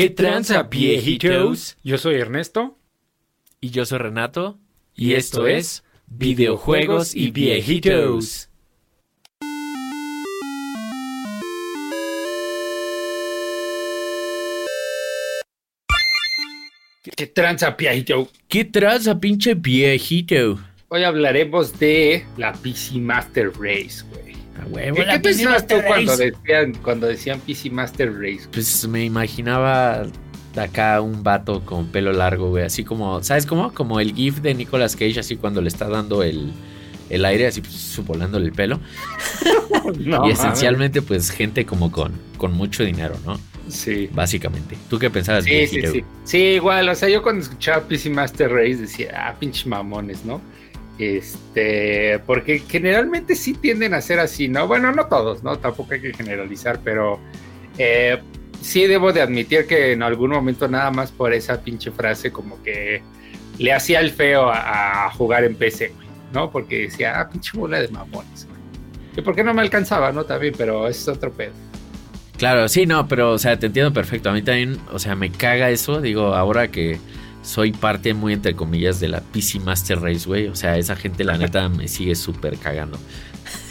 ¿Qué tranza, viejitos? Yo soy Ernesto. Y yo soy Renato. Y, esto es Videojuegos y Viejitos. ¿Qué tranza, viejito? ¿Qué tranza, pinche viejito? Hoy hablaremos de la PC Master Race, güey. Huevo, ¿Qué, pensabas tú cuando decían, cuando decían PC Master Race? Pues me imaginaba acá un vato con pelo largo, güey. Así como, ¿sabes cómo? Como el gif de Nicolas Cage, así cuando le está dando el, el aire, así pues, volándole el pelo. No, y esencialmente, pues gente como con, con mucho dinero, ¿no? Sí. Básicamente. ¿Tú qué pensabas, Sí, sí, sí. Sí, igual, o sea, yo cuando escuchaba PC Master Race decía, ah, pinche mamones, ¿no? Este, porque generalmente sí tienden a ser así, ¿no? Bueno, no todos, ¿no? Tampoco hay que generalizar, pero eh, sí debo de admitir que en algún momento nada más por esa pinche frase como que le hacía el feo a, jugar en PC, ¿no? Porque decía, ah, pinche bola de mamones, güey. Y por qué no me alcanzaba, ¿no? También, pero es otro pedo. Claro, sí, no, pero, o sea, te entiendo perfecto. A mí también, o sea, me caga eso. Digo, ahora que soy parte muy, entre comillas, de la PC Master Race, güey. O sea, esa gente, la neta, me sigue súper cagando.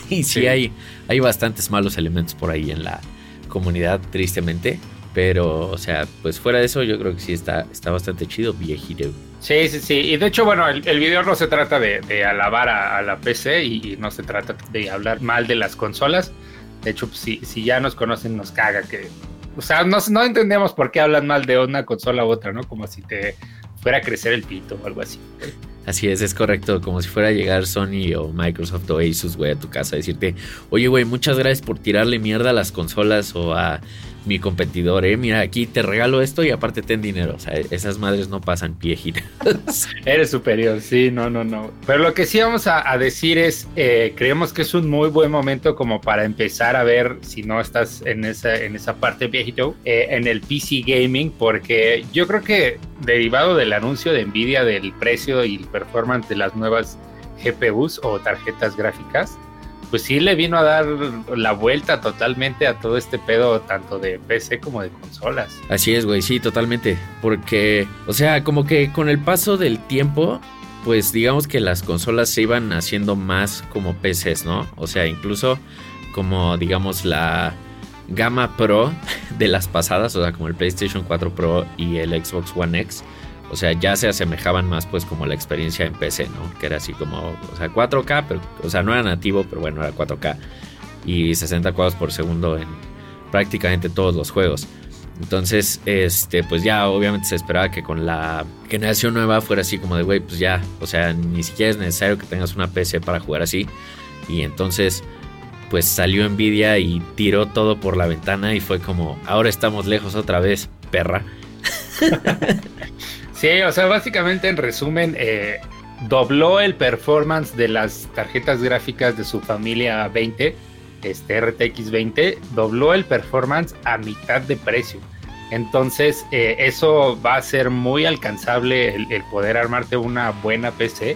Y sí, Sí. hay, hay bastantes malos elementos por ahí en la comunidad, tristemente. Pero, o sea, pues fuera de eso, yo creo que sí está, está bastante chido, viejito. Sí, sí, sí. Y de hecho, bueno, el, el video no se trata de, de alabar a, a la PC y, y no se trata de hablar mal de las consolas. De hecho, pues, si, si ya nos conocen, nos caga que... O sea, no, no entendemos por qué hablan mal de una consola u otra, ¿no? Como si te fuera a crecer el pito o algo así. Así es, es correcto. Como si fuera a llegar Sony o Microsoft o Asus, güey, a tu casa a decirte, oye, güey, muchas gracias por tirarle mierda a las consolas o a mi competidor, eh. Mira, aquí te regalo esto y aparte ten dinero. O sea, esas madres no pasan piejitas. Eres superior, sí, no, no, no. Pero lo que sí vamos a, decir es, eh, creemos que es un muy buen momento como para empezar a ver, si no estás en esa, en esa parte viejito, eh, en el PC Gaming, porque yo creo que derivado del anuncio de Nvidia del precio y el performance de las nuevas GPUs o tarjetas gráficas, pues sí le vino a dar la vuelta totalmente a todo este pedo, tanto de PC como de consolas. Así es, güey, sí, totalmente. Porque, o sea, como que con el paso del tiempo, pues digamos que las consolas se iban haciendo más como PCs, ¿no? O sea, incluso como, digamos, la gama Pro de las pasadas, o sea, como el PlayStation 4 Pro y el Xbox One X. O sea, ya se asemejaban más pues como la experiencia en PC, ¿no? Que era así como, o sea, 4K, pero, o sea, no era nativo, pero bueno, era 4K. Y 60 cuadros por segundo en prácticamente todos los juegos. Entonces, este, pues ya obviamente se esperaba que con la generación nueva fuera así como de, güey, pues ya, o sea, ni siquiera es necesario que tengas una PC para jugar así. Y entonces, pues salió Nvidia y tiró todo por la ventana y fue como, ahora estamos lejos otra vez, perra. Sí, o sea, básicamente en resumen, eh, dobló el performance de las tarjetas gráficas de su familia 20, este RTX 20, dobló el performance a mitad de precio. Entonces, eh, eso va a ser muy alcanzable el, el poder armarte una buena PC.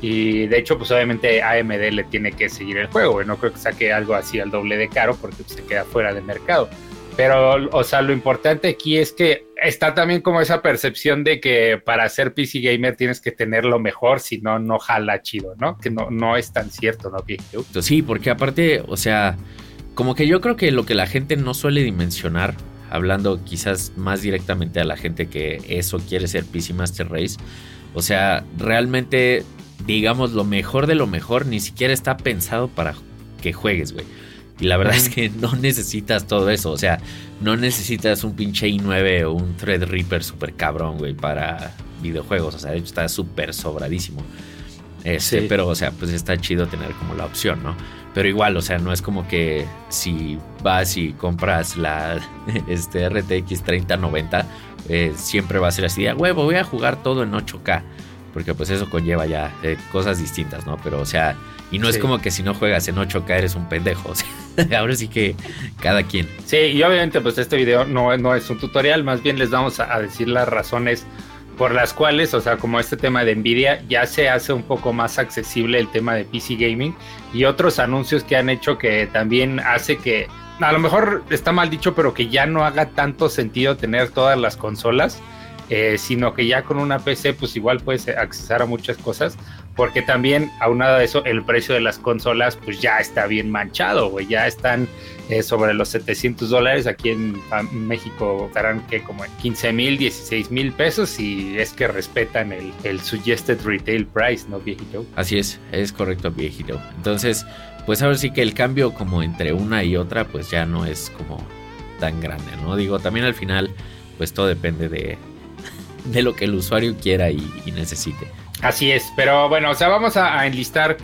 Y de hecho, pues obviamente AMD le tiene que seguir el juego. No creo que saque algo así al doble de caro porque pues, se queda fuera de mercado. Pero, o sea, lo importante aquí es que está también como esa percepción de que para ser PC gamer tienes que tener lo mejor, si no, no jala chido, ¿no? Que no, no es tan cierto, ¿no? viejo? Sí, porque aparte, o sea, como que yo creo que lo que la gente no suele dimensionar, hablando quizás más directamente a la gente que eso quiere ser PC Master Race, o sea, realmente, digamos, lo mejor de lo mejor ni siquiera está pensado para que juegues, güey. Y la verdad es que no necesitas todo eso. O sea, no necesitas un pinche i9 o un Threadripper super cabrón, güey, para videojuegos. O sea, de hecho está súper sobradísimo. Este, Sí. pero, o sea, pues está chido tener como la opción, ¿no? Pero igual, o sea, no es como que si vas y compras la este, RTX 3090, eh, siempre va a ser así de, "A huevo, voy a jugar todo en 8K. Porque pues eso conlleva ya eh, cosas distintas, ¿no? Pero, o sea, y no es como que si no juegas en 8K eres un pendejo. O sea, ahora sí que cada quien. Sí, y obviamente pues este video no, no es un tutorial, más bien les vamos a, a decir las razones por las cuales, o sea, como este tema de Nvidia, ya se hace un poco más accesible el tema de PC Gaming y otros anuncios que han hecho que también hace que a lo mejor está mal dicho, pero que ya no haga tanto sentido tener todas las consolas, eh, sino que ya con una PC pues igual puedes accesar a muchas cosas, porque también aunado a eso el precio de las consolas pues ya está bien manchado, güey, ya están eh, sobre los 700 dólares, aquí en México estarán que como en 15 mil, 16 mil pesos y es que respetan el, el suggested retail price, ¿no, viejito? Así es, es correcto, viejito. Entonces, pues ahora sí que el cambio como entre una y otra pues ya no es como tan grande, ¿no? Digo, también al final pues todo depende de, de lo que el usuario quiera y, necesite. Así es, pero bueno, o sea, vamos a, enlistar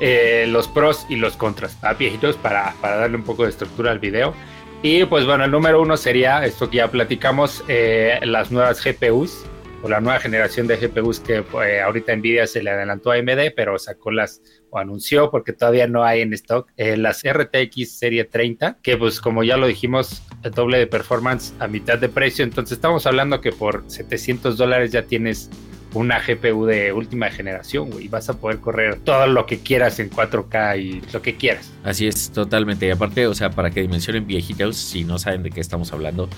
eh, los pros y los contras a viejitos para, para, darle un poco de estructura al video. Y pues bueno, el número uno sería esto que ya platicamos, eh, las nuevas GPUs o la nueva generación de GPUs que eh, ahorita Nvidia se le adelantó a AMD, pero sacó las anunció porque todavía no hay en stock eh, las RTX serie 30, que pues como ya lo dijimos, el doble de performance a mitad de precio, entonces estamos hablando que por 700 dólares ya tienes una GPU de última generación, güey. Vas a poder correr todo lo que quieras en 4K y lo que quieras. Así es, totalmente. Y aparte, o sea, para que dimensionen viejitos, si no saben de qué estamos hablando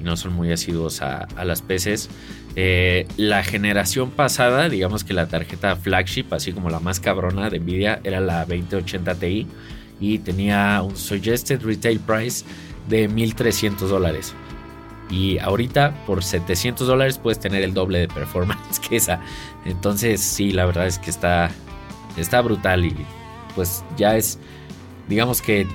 no son muy asiduos a, las PCs, eh, la generación pasada, digamos que la tarjeta flagship, así como la más cabrona de Nvidia, era la 2080 Ti y tenía un suggested retail price de 1300 dólares. Y ahorita por 700 dólares puedes tener el doble de performance que esa. Entonces sí, la verdad es que está, está brutal y pues ya es, digamos que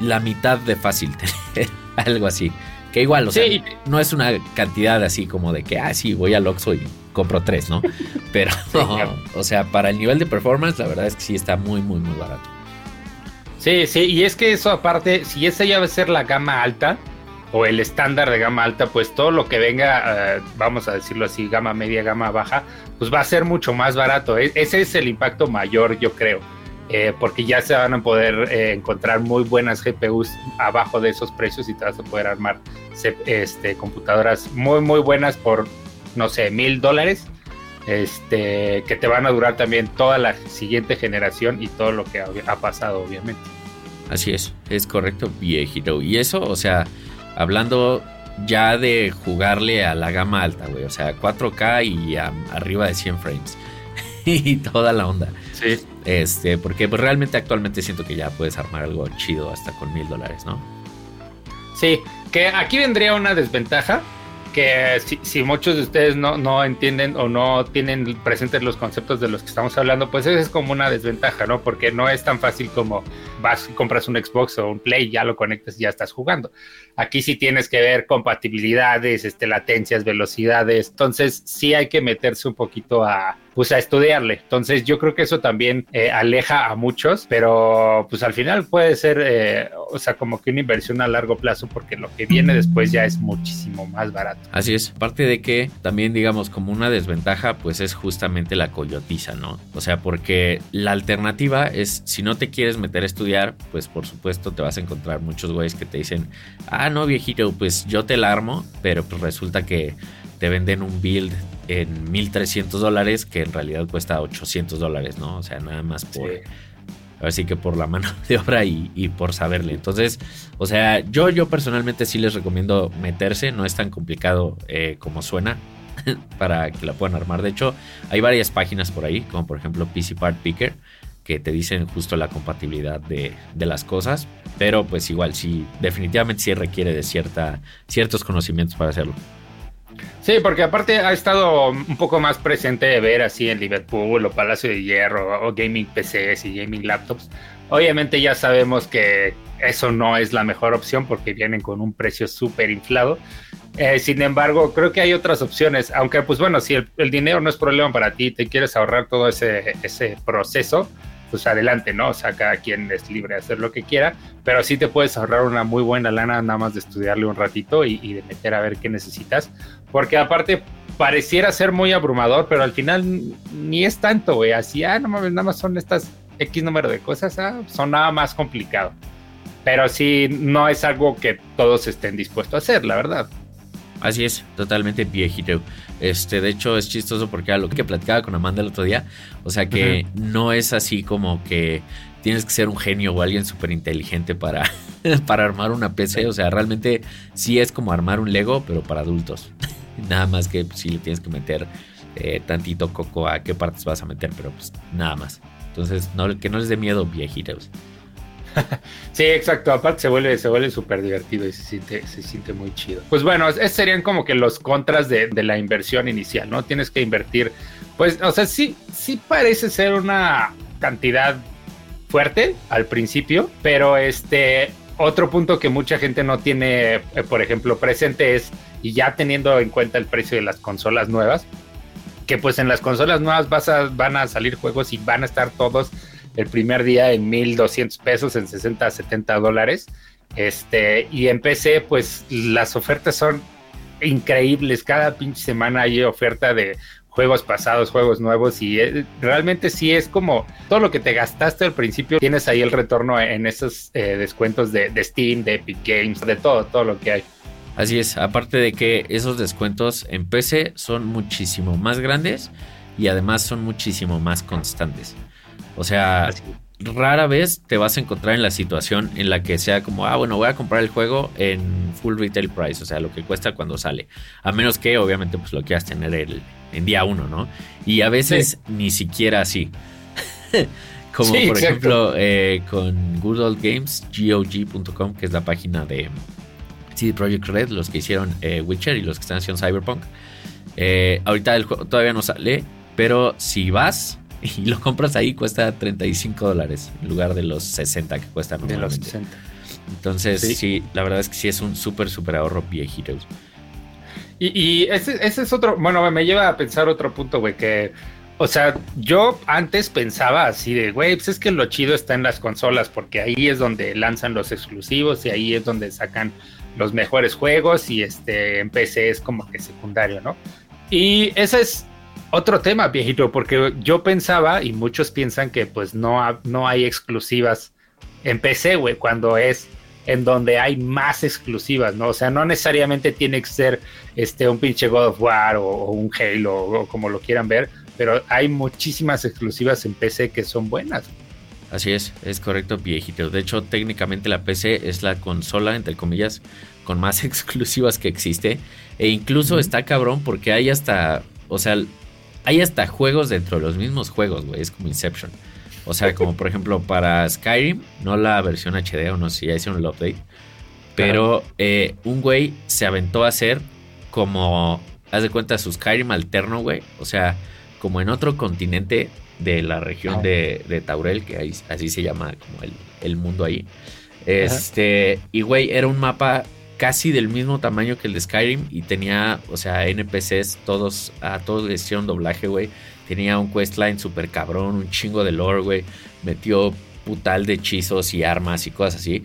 la mitad de fácil tener algo así. Que igual, o sea, no es una cantidad así como de que, ah, sí, voy al Oxxo y compro tres, ¿no? Pero, o sea, para el nivel de performance, la verdad es que sí está muy, muy, muy barato. Sí, sí, y es que eso aparte, si esa ya va a ser la gama alta, o el estándar de gama alta, pues todo lo que venga, eh, vamos a decirlo así, gama media, gama baja, pues va a ser mucho más barato. E, ese es el impacto mayor, yo creo, eh, porque ya se van a poder eh, encontrar muy buenas GPUs abajo de esos precios y te vas a poder armar este, computadoras muy, muy buenas por, no sé, mil dólares. Este, que te van a durar también toda la siguiente generación y todo lo que ha pasado, obviamente. Así es, es correcto, viejito. Y eso, o sea, hablando ya de jugarle a la gama alta, güey. O sea, 4K y arriba de 100 frames. Y toda la onda. Sí. Este, porque pues, realmente actualmente siento que ya puedes armar algo chido hasta con mil dólares, ¿no? Sí, que aquí vendría una desventaja que si, muchos de ustedes no, entienden o no tienen presentes los conceptos de los que estamos hablando, pues eso es como una desventaja, ¿no? Porque no es tan fácil como vas y compras un Xbox o un Play, ya lo conectas y ya estás jugando. Aquí sí tienes que ver compatibilidades, este, latencias, velocidades. Entonces sí hay que meterse un poquito a, pues a estudiarle. Entonces yo creo que eso también eh, aleja a muchos, pero pues al final puede ser, eh, o sea, como que una inversión a largo plazo porque lo que viene después ya es muchísimo más barato. Así es, aparte de que también digamos como una desventaja pues es justamente la coyotiza, ¿no? O sea, porque la alternativa es si no te quieres meter a estudiar, pues por supuesto te vas a encontrar muchos güeyes que te dicen, ah, no viejito, pues yo te la armo, pero pues resulta que te venden un build en 1300 dólares que en realidad cuesta 800 dólares, ¿no? O sea, nada más por... Así que por la mano de obra y, por saberle. Entonces, o sea, yo, yo personalmente sí les recomiendo meterse. No es tan complicado eh, como suena para que la puedan armar. De hecho, hay varias páginas por ahí, como por ejemplo PC Part Picker, que te dicen justo la compatibilidad de, de, las cosas. Pero pues igual, sí, definitivamente sí requiere de cierta, ciertos conocimientos para hacerlo. Sí, porque aparte ha estado un poco más presente de ver así en Liverpool o Palacio de Hierro o gaming PCs y gaming laptops. Obviamente ya sabemos que eso no es la mejor opción porque vienen con un precio súper inflado. Eh, sin embargo, creo que hay otras opciones, aunque pues bueno, si el, el, dinero no es problema para ti, te quieres ahorrar todo ese, ese proceso, pues adelante, ¿no? O sea, cada quien es libre de hacer lo que quiera, pero sí te puedes ahorrar una muy buena lana nada más de estudiarle un ratito y, de meter a ver qué necesitas, porque aparte pareciera ser muy abrumador, pero al final ni es tanto, güey, así, ah, no mames, nada más son estas X número de cosas, ah, son nada más complicado. Pero sí, no es algo que todos estén dispuestos a hacer, la verdad. Así es, totalmente viejito. Este, de hecho, es chistoso porque a lo que platicaba con Amanda el otro día. O sea que no es así como que tienes que ser un genio o alguien súper inteligente para, para armar una PC. O sea, realmente sí es como armar un Lego, pero para adultos. Nada más que si le tienes que meter eh, tantito coco a qué partes vas a meter, pero pues nada más. Entonces, que no les dé miedo, viejitos. sí, exacto. Aparte se vuelve, se vuelve súper divertido y se siente, se siente muy chido. Pues bueno, esos serían como que los contras de, de, la inversión inicial, ¿no? Tienes que invertir. Pues, o sea, sí, sí parece ser una cantidad fuerte al principio, pero este otro punto que mucha gente no tiene, eh, por ejemplo, presente es, y ya teniendo en cuenta el precio de las consolas nuevas, que pues en las consolas nuevas vas van a salir juegos y van a estar todos el primer día en 1200 pesos, en 60, 70 dólares. Este, y en PC, pues las ofertas son increíbles. Cada pinche semana hay oferta de juegos pasados, juegos nuevos y eh, realmente sí es como todo lo que te gastaste al principio, tienes ahí el retorno en esos eh, descuentos de, de, Steam, de Epic Games, de todo, todo lo que hay. Así es, aparte de que esos descuentos en PC son muchísimo más grandes y además son muchísimo más constantes. O sea, rara vez te vas a encontrar en la situación en la que sea como, ah, bueno, voy a comprar el juego en full retail price, o sea, lo que cuesta cuando sale. A menos que obviamente pues lo quieras tener el, en día uno, ¿no? Y a veces ni siquiera así. Como por ejemplo eh, con Good Old Games, GOG.com, que es la página de CD Projekt Red, los que hicieron eh, Witcher y los que están haciendo Cyberpunk. Eh, ahorita el juego todavía no sale, pero si vas y lo compras ahí, cuesta 35 dólares en lugar de los 60 que De los 60. Entonces, sí. la verdad es que sí es un súper, súper ahorro viejitos. Y, ese, es otro, bueno, me lleva a pensar otro punto, güey, que, o sea, yo antes pensaba así de, güey, pues es que lo chido está en las consolas, porque ahí es donde lanzan los exclusivos y ahí es donde sacan los mejores juegos y este, en PC es como que secundario, ¿no? Y ese es otro tema, viejito, porque yo pensaba, y muchos piensan que pues no, no hay exclusivas en PC, güey, cuando es en donde hay más exclusivas, ¿no? O sea, no necesariamente tiene que ser este, un pinche God of War o, un Halo o, como lo quieran ver, pero hay muchísimas exclusivas en PC que son buenas. Así es, es correcto, viejito. De hecho, técnicamente la PC es la consola, entre comillas, con más exclusivas que existe. E incluso está cabrón porque hay hasta, o sea, hay hasta juegos dentro de los mismos juegos, güey. Es como Inception. O sea, como por ejemplo para Skyrim, no la versión HD o no sé si ya hicieron el update. Pero eh, un güey se aventó a hacer como, haz de cuenta, su Skyrim alterno, güey. O sea, como en otro continente de la región de, de, Taurel, que ahí, así se llama como el, el mundo ahí. Este, y güey, era un mapa casi del mismo tamaño que el de Skyrim y tenía, o sea, NPCs, todos, a todos le hicieron doblaje, güey. Tenía un questline súper cabrón, un chingo de lore, güey. Metió putal de hechizos y armas y cosas así.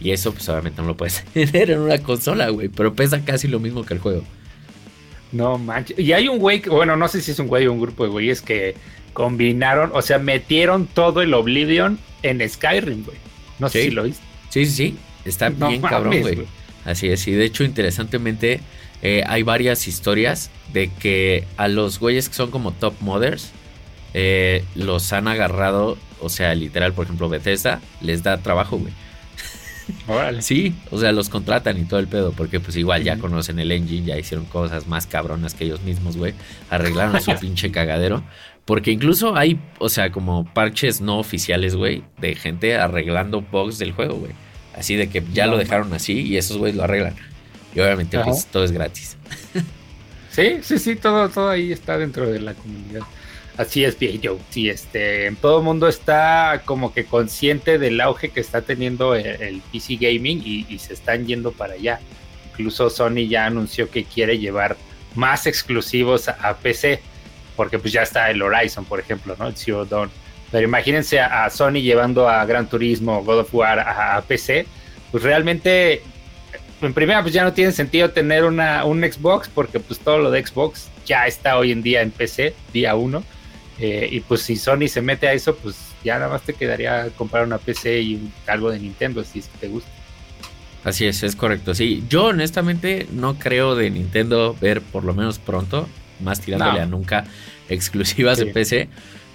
Y eso, pues obviamente no lo puedes tener en una consola, güey. Pero pesa casi lo mismo que el juego. No manches. Y hay un güey, bueno, no sé si es un güey o un grupo de güeyes que combinaron, o sea, metieron todo el Oblivion en Skyrim, güey. No sé si lo viste. Sí, sí, sí. Está bien cabrón, güey. Así es. Y de hecho, interesantemente, eh, hay varias historias de que a los güeyes que son como top modders eh, los han agarrado, o sea, literal, por ejemplo, Bethesda les da trabajo, güey. Sí, o sea, los contratan y todo el pedo, porque pues igual ya conocen el engine, ya hicieron cosas más cabronas que ellos mismos, güey. Arreglaron su pinche cagadero. Porque incluso hay, o sea, como parches no oficiales, güey, de gente arreglando bugs del juego, güey. Así de que ya lo dejaron así y esos güeyes lo arreglan. Y obviamente pues, todo es gratis. Sí, sí, sí, todo, todo ahí está dentro de la comunidad. Así es, Joe. Sí, este, todo el mundo está como que consciente del auge que está teniendo el, PC gaming y, se están yendo para allá. Incluso Sony ya anunció que quiere llevar más exclusivos a, PC, porque pues ya está el Horizon, por ejemplo, ¿no? El Zero Dawn. Pero imagínense a, Sony llevando a Gran Turismo, God of War a PC, pues realmente en primera pues ya no tiene sentido tener una, un Xbox porque pues todo lo de Xbox ya está hoy en día en PC, día uno. Eh, y pues si Sony se mete a eso, pues ya nada más te quedaría comprar una PC y algo de Nintendo si es que te gusta. Así es, es correcto. Sí, yo honestamente no creo de Nintendo ver por lo menos pronto, más tirándole a nunca, exclusivas de PC.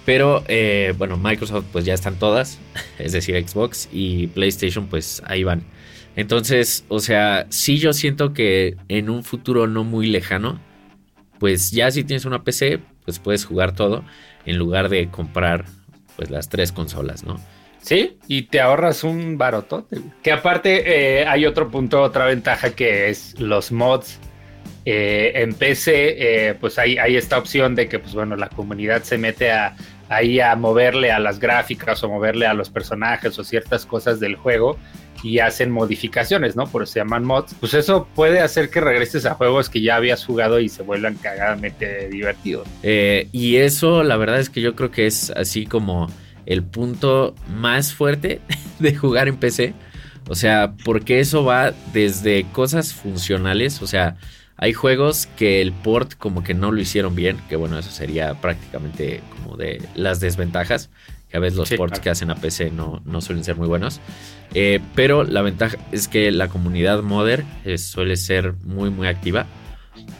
Pero eh, bueno, Microsoft pues ya están todas, es decir, Xbox y PlayStation pues ahí van. Entonces, o sea, sí yo siento que en un futuro no muy lejano, pues ya si tienes una PC, pues puedes jugar todo en lugar de comprar pues las tres consolas, ¿no? Sí, y te ahorras un barotote. Que aparte eh, hay otro punto, otra ventaja que es los mods. Eh, en PC, eh, pues hay, esta opción de que, pues bueno, la comunidad se mete a, ahí a moverle a las gráficas o moverle a los personajes o ciertas cosas del juego y hacen modificaciones, ¿no? Por eso se llaman mods. Pues eso puede hacer que regreses a juegos que ya habías jugado y se vuelvan cagadamente divertidos. y eso, la verdad es que yo creo que es así como el punto más fuerte de jugar en PC. O sea, porque eso va desde cosas funcionales, o sea, hay juegos que el port como que no lo hicieron bien, que bueno, eso sería prácticamente como de las desventajas, que a veces los ports que hacen a PC no, no suelen ser muy buenos. Eh, pero la ventaja es que la comunidad modder eh, suele ser muy muy activa.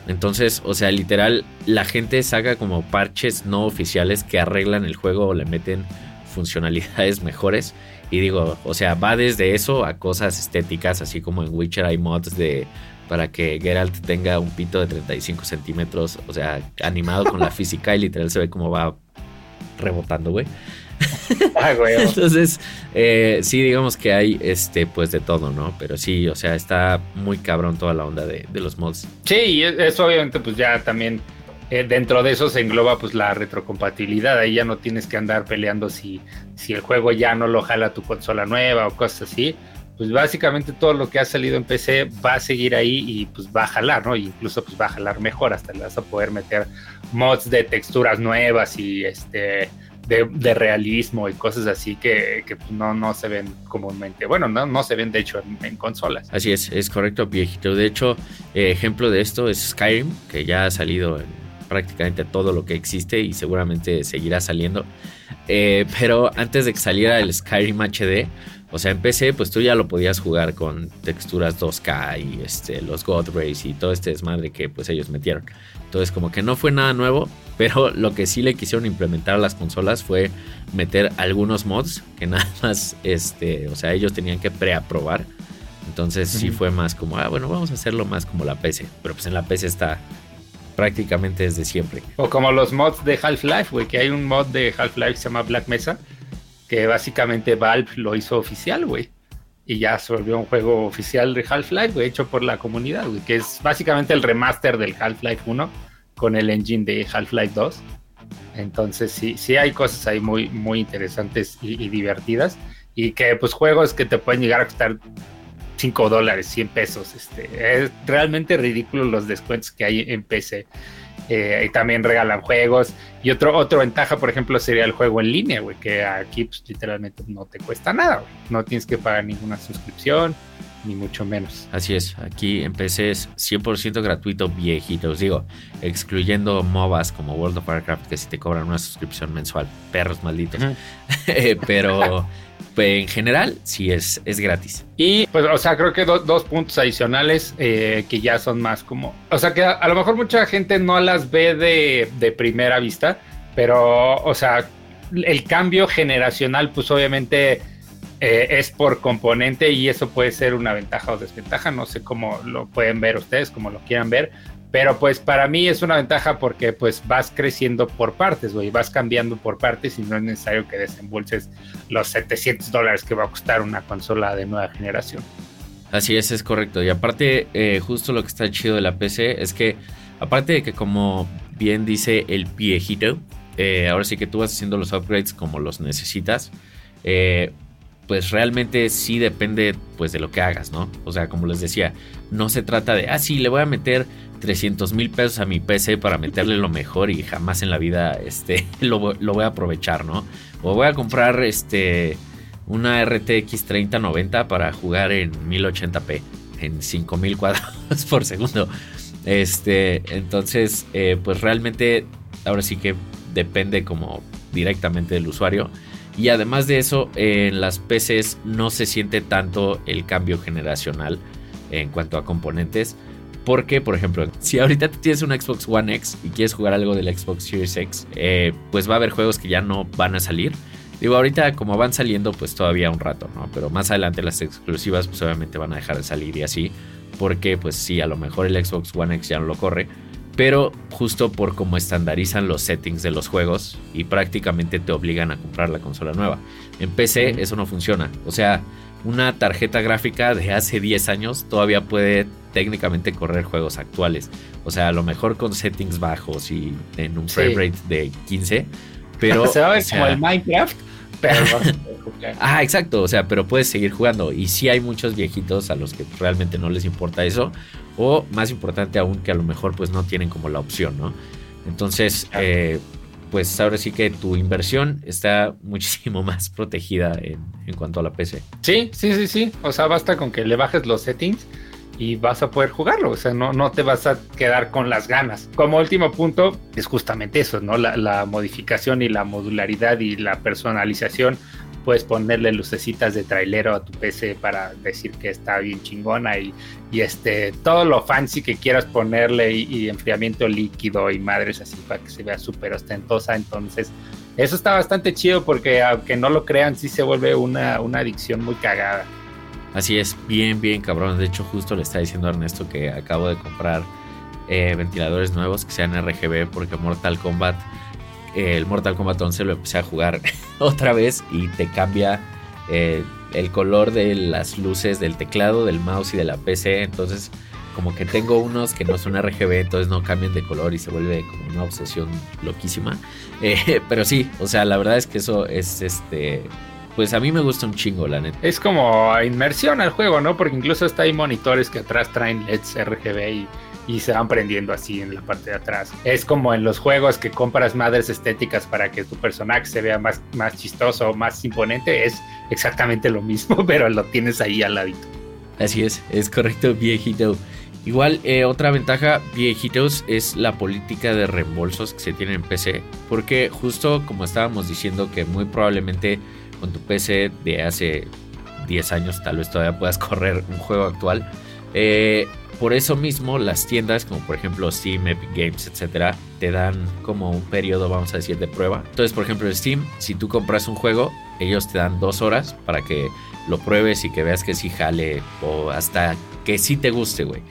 Entonces, o sea, literal, la gente saca como parches no oficiales que arreglan el juego o le meten funcionalidades mejores. Y digo, o sea, va desde eso a cosas estéticas, así como en Witcher hay mods de para que Geralt tenga un pito de 35 centímetros, o sea, animado con la física y literal se ve como va rebotando, güey. Ah, Entonces, eh, sí, digamos que hay este, pues de todo, ¿no? Pero sí, o sea, está muy cabrón toda la onda de, de los mods. Sí, y eso obviamente, pues ya también eh, dentro de eso se engloba pues la retrocompatibilidad. Ahí ya no tienes que andar peleando si, si el juego ya no lo jala tu consola nueva o cosas así. Pues básicamente todo lo que ha salido en PC va a seguir ahí y pues va a jalar, ¿no? incluso pues va a jalar mejor, hasta le vas a poder meter mods de texturas nuevas y este de, realismo y cosas así que, pues, no, no se ven comúnmente. Bueno, no, no se ven de hecho en, consolas. Así es, es correcto, viejito. De hecho, eh, ejemplo de esto es Skyrim, que ya ha salido en prácticamente todo lo que existe y seguramente seguirá saliendo. Eh, pero antes de que saliera el Skyrim HD, o sea, en PC, pues tú ya lo podías jugar con texturas 2K y este, los God Rays y todo este desmadre que pues ellos metieron. Entonces, como que no fue nada nuevo, pero lo que sí le quisieron implementar a las consolas fue meter algunos mods que nada más, este, o sea, ellos tenían que preaprobar. Entonces, sí fue más como, ah, bueno, vamos a hacerlo más como la PC. Pero pues en la PC está prácticamente desde siempre. O como los mods de Half-Life, güey, que hay un mod de Half-Life que se llama Black Mesa, que básicamente Valve lo hizo oficial, güey. Y ya se volvió un juego oficial de Half-Life, güey, hecho por la comunidad, güey, que es básicamente el remaster del Half-Life 1 con el engine de Half-Life 2. Entonces sí, sí hay cosas ahí muy, muy interesantes y, divertidas. Y que pues juegos que te pueden llegar a costar 5 dólares, 100 pesos. Este, es realmente ridículo los descuentos que hay en PC. Eh, y también regalan juegos. Y otro, otra ventaja, por ejemplo, sería el juego en línea, güey, que aquí pues, literalmente no te cuesta nada, No tienes que pagar ninguna suscripción, ni mucho menos. Así es, aquí en PC es 100% gratuito, viejito. Os digo, excluyendo MOBAs como World of Warcraft, que si te cobran una suscripción mensual, perros malditos. Eh, pero en general sí es, es gratis. Y pues, o sea, creo que dos puntos adicionales eh, que ya son más como, o sea, que a, lo mejor mucha gente no las ve de, de primera vista, pero, o sea, el cambio generacional, pues obviamente... Eh, es por componente y eso puede ser una ventaja o desventaja, no sé cómo lo pueden ver ustedes, como lo quieran ver, pero pues para mí es una ventaja porque pues vas creciendo por partes, güey, vas cambiando por partes y no es necesario que desembolses los 700 dólares que va a costar una consola de nueva generación. Así es, es correcto. Y aparte, eh, justo lo que está chido de la PC es que, aparte de que como bien dice el viejito, eh, ahora sí que tú vas haciendo los upgrades como los necesitas, eh, pues realmente sí depende pues de lo que hagas, ¿no? O sea, como les decía, no se trata de, ah, sí, le voy a meter 300 mil pesos a mi PC para meterle lo mejor y jamás en la vida este, lo, voy a aprovechar, ¿no? O voy a comprar este, una RTX 3090 para jugar en 1080p, en 5000 cuadros por segundo. Este, entonces, eh, pues realmente ahora sí que depende como directamente del usuario. Y además de eso, en las PCs no se siente tanto el cambio generacional en cuanto a componentes Porque, por ejemplo, si ahorita tienes un Xbox One X y quieres jugar algo del Xbox Series X, eh, pues va a haber juegos que ya no van a salir. Digo, ahorita como van saliendo, pues todavía un rato, ¿no? Pero más adelante las exclusivas, pues obviamente van a dejar de salir y así. Porque, pues sí, a lo mejor el Xbox One X ya no lo corre. Pero justo por cómo estandarizan los settings de los juegos y prácticamente te obligan a comprar la consola nueva. En PC eso no funciona. O sea, una tarjeta gráfica de hace 10 años todavía puede técnicamente correr juegos actuales. O sea, a lo mejor con settings bajos y en un frame rate de 15. Pero. Se va a ver como el Minecraft, pero Ah, exacto. O sea, pero puedes seguir jugando. Y sí hay muchos viejitos a los que realmente no les importa eso. O más importante aún, que a lo mejor pues no tienen como la opción, ¿no? Entonces, eh, pues ahora sí que tu inversión está muchísimo más protegida en, en, cuanto a la PC. Sí, sí, sí, sí. O sea, basta con que le bajes los settings y vas a poder jugarlo. O sea, no, no te vas a quedar con las ganas. Como último punto, es justamente eso, ¿no? La, la modificación y la modularidad y la personalización puedes ponerle lucecitas de trailero a tu PC para decir que está bien chingona y, y este todo lo fancy que quieras ponerle y, enfriamiento líquido y madres así para que se vea súper ostentosa. Entonces, eso está bastante chido porque aunque no lo crean, sí se vuelve una, una adicción muy cagada. Así es, bien, bien cabrón. De hecho, justo le está diciendo a Ernesto que acabo de comprar eh, ventiladores nuevos que sean RGB porque Mortal Kombat el Mortal Kombat 11 lo empecé a jugar otra vez y te cambia eh, el color de las luces del teclado, del mouse y de la PC. Entonces, como que tengo unos que no son RGB, entonces no cambian de color y se vuelve como una obsesión loquísima. Eh, pero sí, o sea, la verdad es que eso es este. Pues a mí me gusta un chingo, la neta. Es como inmersión al juego, ¿no? Porque incluso está hay monitores que atrás traen LEDs RGB y y se van prendiendo así en la parte de atrás. Es como en los juegos que compras madres estéticas para que tu personaje se vea más, más chistoso, más imponente. Es exactamente lo mismo, pero lo tienes ahí al ladito. Así es, es correcto, viejito. Igual, eh, otra ventaja, viejitos, es la política de reembolsos que se tiene en PC. Porque justo como estábamos diciendo que muy probablemente con tu PC de hace 10 años tal vez todavía puedas correr un juego actual. Eh, por eso mismo las tiendas como por ejemplo Steam, Epic Games, etcétera, te dan como un periodo, vamos a decir, de prueba. Entonces, por ejemplo, en Steam, si tú compras un juego, ellos te dan dos horas para que lo pruebes y que veas que sí jale o hasta que sí te guste, güey.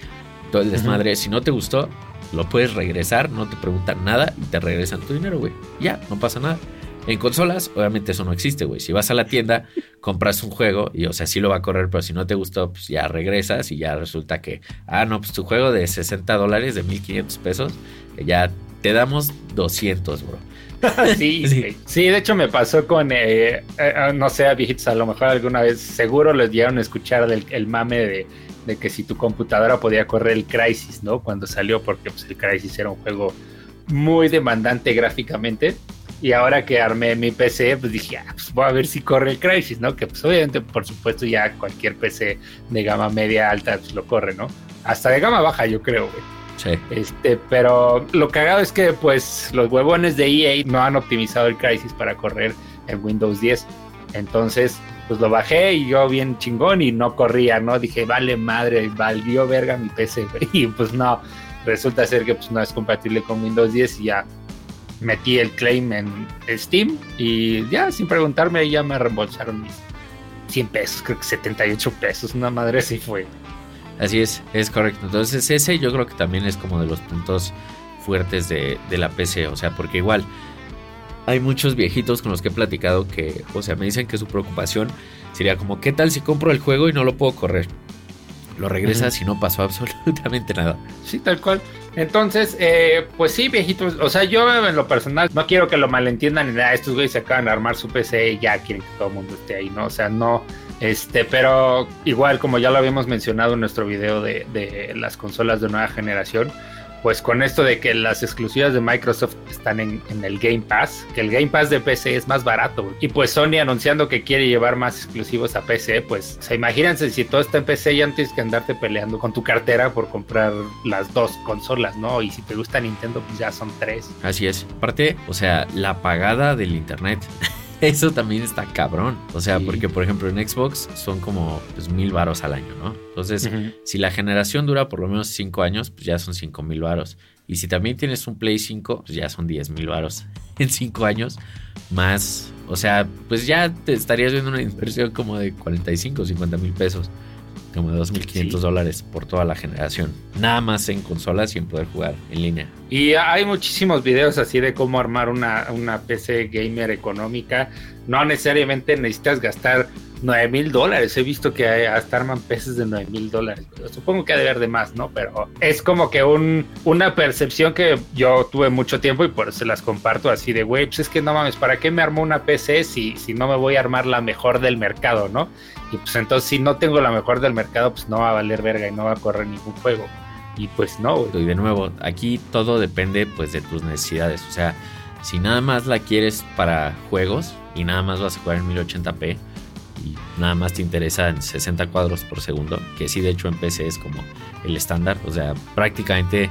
Todo el desmadre, si no te gustó, lo puedes regresar, no te preguntan nada y te regresan tu dinero, güey. Ya, no pasa nada. En consolas, obviamente eso no existe, güey. Si vas a la tienda, compras un juego y, o sea, sí lo va a correr, pero si no te gustó, pues ya regresas y ya resulta que, ah, no, pues tu juego de 60 dólares, de 1500 pesos, ya te damos 200, bro. sí, sí, de hecho me pasó con, eh, eh, eh, no sé, viejitos, a lo mejor alguna vez, seguro les dieron a escuchar del, el mame de, de, que si tu computadora podía correr el Crisis, ¿no? Cuando salió, porque pues, el Crisis era un juego muy demandante gráficamente. Y ahora que armé mi PC, pues dije, ah, pues voy a ver si corre el Crisis, ¿no? Que pues obviamente, por supuesto, ya cualquier PC de gama media alta pues, lo corre, ¿no? Hasta de gama baja, yo creo, güey. Sí. Este, pero lo cagado es que pues los huevones de EA no han optimizado el Crisis para correr en Windows 10. Entonces, pues lo bajé y yo bien chingón y no corría, ¿no? Dije, vale madre, valió verga mi PC, güey. Y pues no, resulta ser que pues no es compatible con Windows 10 y ya metí el claim en Steam y ya sin preguntarme ya me reembolsaron mis 100 pesos, creo que 78 pesos, una madre así fue. Así es, es correcto. Entonces ese yo creo que también es como de los puntos fuertes de, de la PC, o sea, porque igual hay muchos viejitos con los que he platicado que, o sea, me dicen que su preocupación sería como, ¿qué tal si compro el juego y no lo puedo correr? Lo regresas y no pasó absolutamente nada. Sí, tal cual. Entonces, eh, pues sí, viejitos. O sea, yo en lo personal no quiero que lo malentiendan nada. Estos güeyes se acaban de armar su PC y ya quieren que todo el mundo esté ahí, ¿no? O sea, no. Este, pero igual, como ya lo habíamos mencionado en nuestro video de, de las consolas de nueva generación, pues con esto de que las exclusivas de Microsoft están en, el Game Pass, que el Game Pass de PC es más barato. Y pues Sony anunciando que quiere llevar más exclusivos a PC, pues se imagínense si todo está en PC y antes que andarte peleando con tu cartera por comprar las dos consolas, ¿no? Y si te gusta Nintendo, pues ya son tres. Así es. Aparte, o sea, la pagada del internet. eso también está cabrón. O sea, porque por ejemplo en Xbox son como pues, mil varos al año, ¿no? Entonces, si la generación dura por lo menos cinco años, pues ya son cinco mil varos. Y si también tienes un Play 5, pues ya son 10 mil varos en cinco años. Más, o sea, pues ya te estarías viendo una inversión como de 45 o 50 mil pesos como de 2.500 dólares por toda la generación. Nada más en consolas y en poder jugar en línea. Y hay muchísimos videos así de cómo armar una, una PC gamer económica. No necesariamente necesitas gastar 9 mil dólares. He visto que hasta arman peces de 9 mil dólares. Supongo que ha de haber de más, ¿no? Pero es como que un, una percepción que yo tuve mucho tiempo y por eso las comparto así de, güey, pues es que no mames, ¿para qué me armo una PC si, si no me voy a armar la mejor del mercado, ¿no? Y pues entonces si no tengo la mejor del mercado, pues no va a valer verga y no va a correr ningún juego. Y pues no. Y de nuevo, aquí todo depende pues de tus necesidades. O sea, si nada más la quieres para juegos y nada más vas a jugar en 1080p, nada más te interesa en 60 cuadros por segundo, que sí de hecho en PC es como el estándar, o sea, prácticamente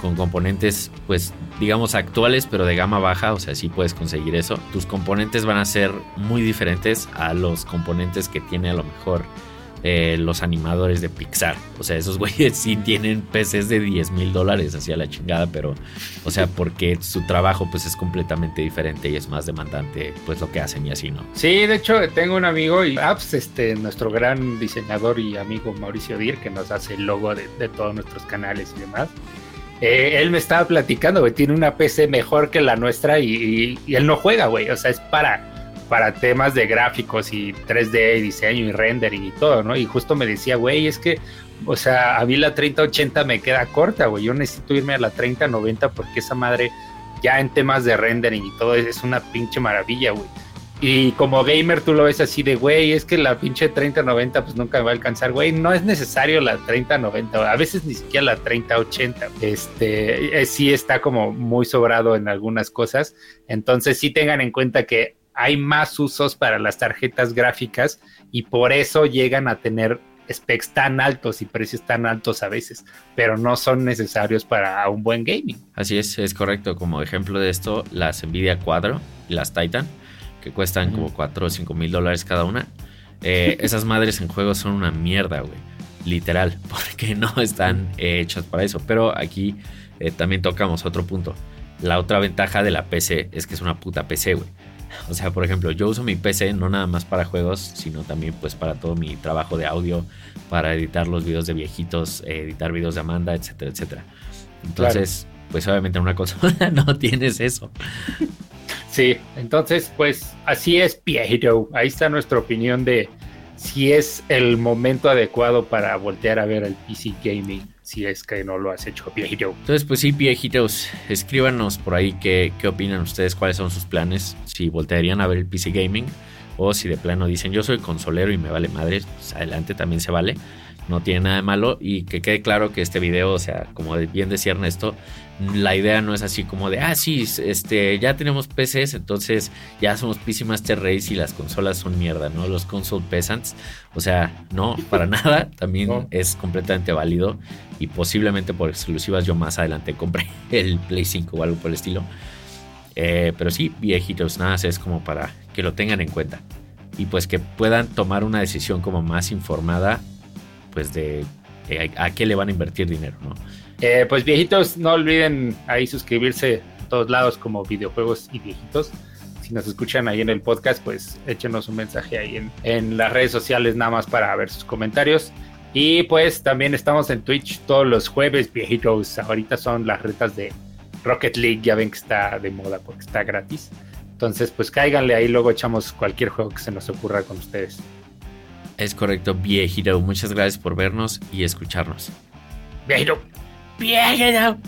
con componentes pues digamos actuales pero de gama baja, o sea, sí puedes conseguir eso. Tus componentes van a ser muy diferentes a los componentes que tiene a lo mejor eh, los animadores de Pixar. O sea, esos güeyes sí tienen PCs de 10 mil dólares hacia la chingada, pero, o sea, porque su trabajo pues es completamente diferente y es más demandante pues lo que hacen y así, ¿no? Sí, de hecho tengo un amigo y apps, este, nuestro gran diseñador y amigo Mauricio Dir, que nos hace el logo de, todos nuestros canales y demás. Eh, él me estaba platicando, güey, tiene una PC mejor que la nuestra y, y él no juega, güey. O sea, es para para temas de gráficos y 3D y diseño y rendering y todo, ¿no? Y justo me decía, güey, es que, o sea, a mí la 3080 me queda corta, güey, yo necesito irme a la 3090 porque esa madre ya en temas de rendering y todo es una pinche maravilla, güey. Y como gamer tú lo ves así de, güey, es que la pinche 3090 pues nunca me va a alcanzar, güey, no es necesario la 3090, a veces ni siquiera la 3080, este, eh, sí está como muy sobrado en algunas cosas, entonces sí tengan en cuenta que hay más usos para las tarjetas gráficas y por eso llegan a tener specs tan altos y precios tan altos a veces, pero no son necesarios para un buen gaming. Así es, es correcto. Como ejemplo de esto, las Nvidia Quadro y las Titan, que cuestan como 4 o 5 mil dólares cada una. Eh, esas madres en juego son una mierda, güey. Literal, porque no están hechas para eso. Pero aquí eh, también tocamos otro punto. La otra ventaja de la PC es que es una puta PC, güey. O sea, por ejemplo, yo uso mi PC no nada más para juegos, sino también pues para todo mi trabajo de audio, para editar los videos de viejitos, editar videos de Amanda, etcétera, etcétera. Entonces, pues obviamente en una consola no tienes eso. Sí, entonces pues así es Piero. Ahí está nuestra opinión de si es el momento adecuado para voltear a ver el PC gaming si es que no lo has hecho, viejito. Entonces, pues sí, viejitos, escríbanos por ahí qué, qué opinan ustedes, cuáles son sus planes, si voltearían a ver el PC Gaming o si de plano dicen yo soy consolero y me vale madre, pues adelante también se vale no tiene nada de malo y que quede claro que este video, o sea, como bien decía Ernesto, la idea no es así como de, ah, sí, este, ya tenemos PCs, entonces ya somos PC Master Race y las consolas son mierda, ¿no? Los console peasants, o sea, no, para nada, también es completamente válido y posiblemente por exclusivas yo más adelante compré el Play 5 o algo por el estilo. Eh, pero sí, viejitos, nada, es como para que lo tengan en cuenta y pues que puedan tomar una decisión como más informada pues de, a, qué le van a invertir dinero, ¿no? Eh, pues viejitos, no olviden ahí suscribirse a todos lados como videojuegos y viejitos. Si nos escuchan ahí en el podcast, pues échenos un mensaje ahí en, en las redes sociales nada más para ver sus comentarios. Y pues también estamos en Twitch todos los jueves, viejitos. Ahorita son las retas de Rocket League, ya ven que está de moda porque está gratis. Entonces, pues cáiganle ahí, luego echamos cualquier juego que se nos ocurra con ustedes. Es correcto, viejito. Muchas gracias por vernos y escucharnos. Viejito. Viejito.